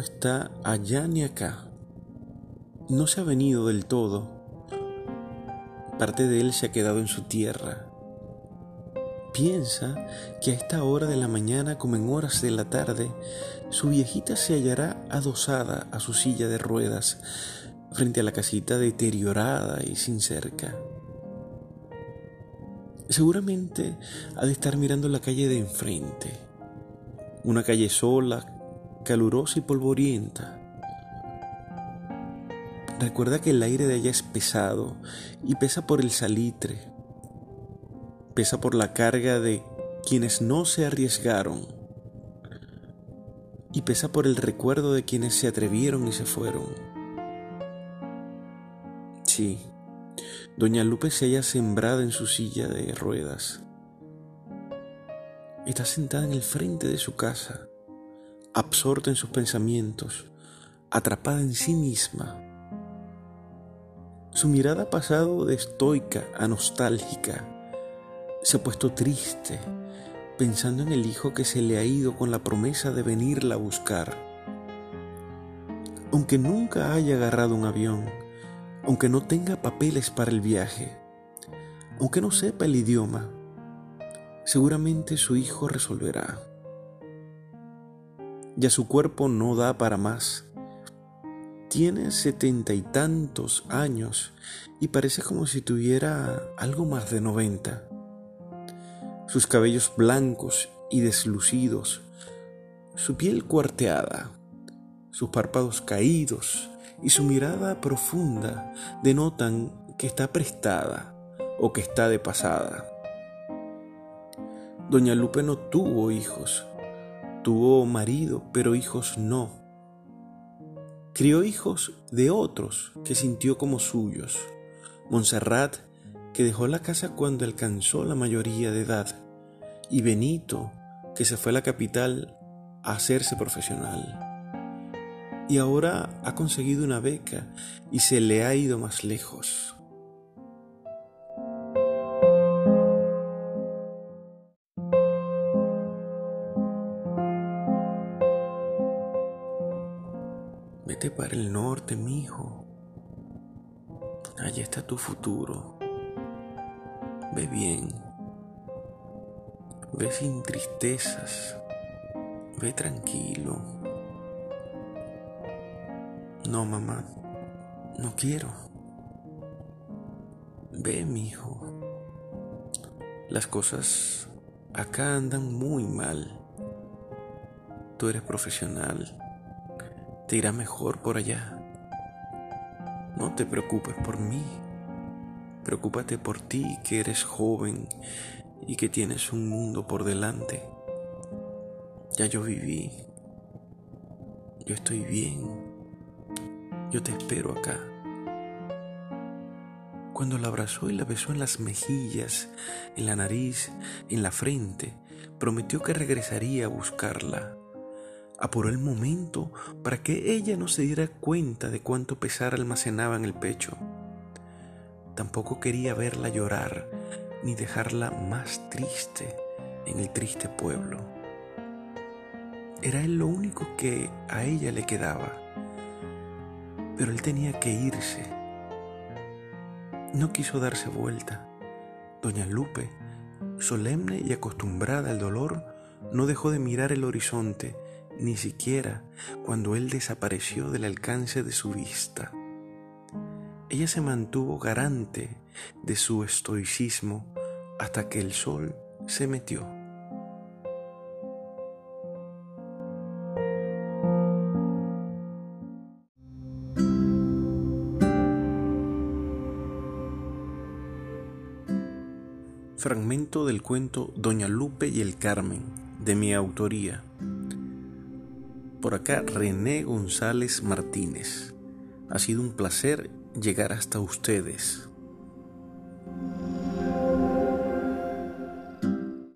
está allá ni acá. No se ha venido del todo. Parte de él se ha quedado en su tierra. Piensa que a esta hora de la mañana como en horas de la tarde, su viejita se hallará adosada a su silla de ruedas frente a la casita deteriorada y sin cerca. Seguramente ha de estar mirando la calle de enfrente, una calle sola, calurosa y polvorienta. Recuerda que el aire de allá es pesado y pesa por el salitre, pesa por la carga de quienes no se arriesgaron y pesa por el recuerdo de quienes se atrevieron y se fueron. Sí, Doña Lupe se halla sembrada en su silla de ruedas. Está sentada en el frente de su casa, absorta en sus pensamientos, atrapada en sí misma. Su mirada ha pasado de estoica a nostálgica. Se ha puesto triste, pensando en el hijo que se le ha ido con la promesa de venirla a buscar. Aunque nunca haya agarrado un avión, aunque no tenga papeles para el viaje, aunque no sepa el idioma, seguramente su hijo resolverá. Ya su cuerpo no da para más. Tiene setenta y tantos años y parece como si tuviera algo más de noventa. Sus cabellos blancos y deslucidos, su piel cuarteada, sus párpados caídos, y su mirada profunda denotan que está prestada o que está de pasada. Doña Lupe no tuvo hijos, tuvo marido, pero hijos no. Crió hijos de otros que sintió como suyos. Montserrat, que dejó la casa cuando alcanzó la mayoría de edad, y Benito, que se fue a la capital a hacerse profesional y ahora ha conseguido una beca y se le ha ido más lejos. Vete para el norte, mi hijo. Allí está tu futuro. Ve bien. Ve sin tristezas. Ve tranquilo. No, mamá, no quiero. Ve, mi hijo. Las cosas acá andan muy mal. Tú eres profesional. Te irá mejor por allá. No te preocupes por mí. Preocúpate por ti, que eres joven y que tienes un mundo por delante. Ya yo viví. Yo estoy bien. Yo te espero acá. Cuando la abrazó y la besó en las mejillas, en la nariz, en la frente, prometió que regresaría a buscarla. Apuró el momento para que ella no se diera cuenta de cuánto pesar almacenaba en el pecho. Tampoco quería verla llorar ni dejarla más triste en el triste pueblo. Era él lo único que a ella le quedaba pero él tenía que irse. No quiso darse vuelta. Doña Lupe, solemne y acostumbrada al dolor, no dejó de mirar el horizonte, ni siquiera cuando él desapareció del alcance de su vista. Ella se mantuvo garante de su estoicismo hasta que el sol se metió. Fragmento del cuento Doña Lupe y el Carmen, de mi autoría. Por acá René González Martínez. Ha sido un placer llegar hasta ustedes.